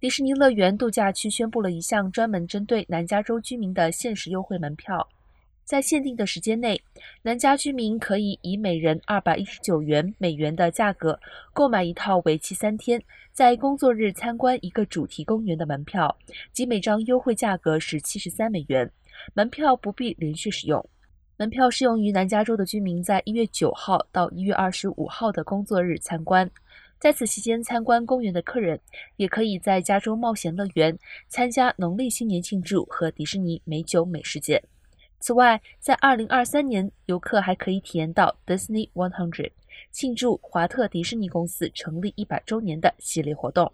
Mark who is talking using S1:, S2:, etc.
S1: 迪士尼乐园度假区宣布了一项专门针对南加州居民的限时优惠门票，在限定的时间内，南加居民可以以每人二百一十九元美元的价格购买一套为期三天、在工作日参观一个主题公园的门票，即每张优惠价格是七十三美元。门票不必连续使用，门票适用于南加州的居民在一月九号到一月二十五号的工作日参观。在此期间参观公园的客人，也可以在加州冒险乐园参加农历新年庆祝和迪士尼美酒美食节。此外，在2023年，游客还可以体验到 Disney One Hundred，庆祝华特迪士尼公司成立一百周年的系列活动。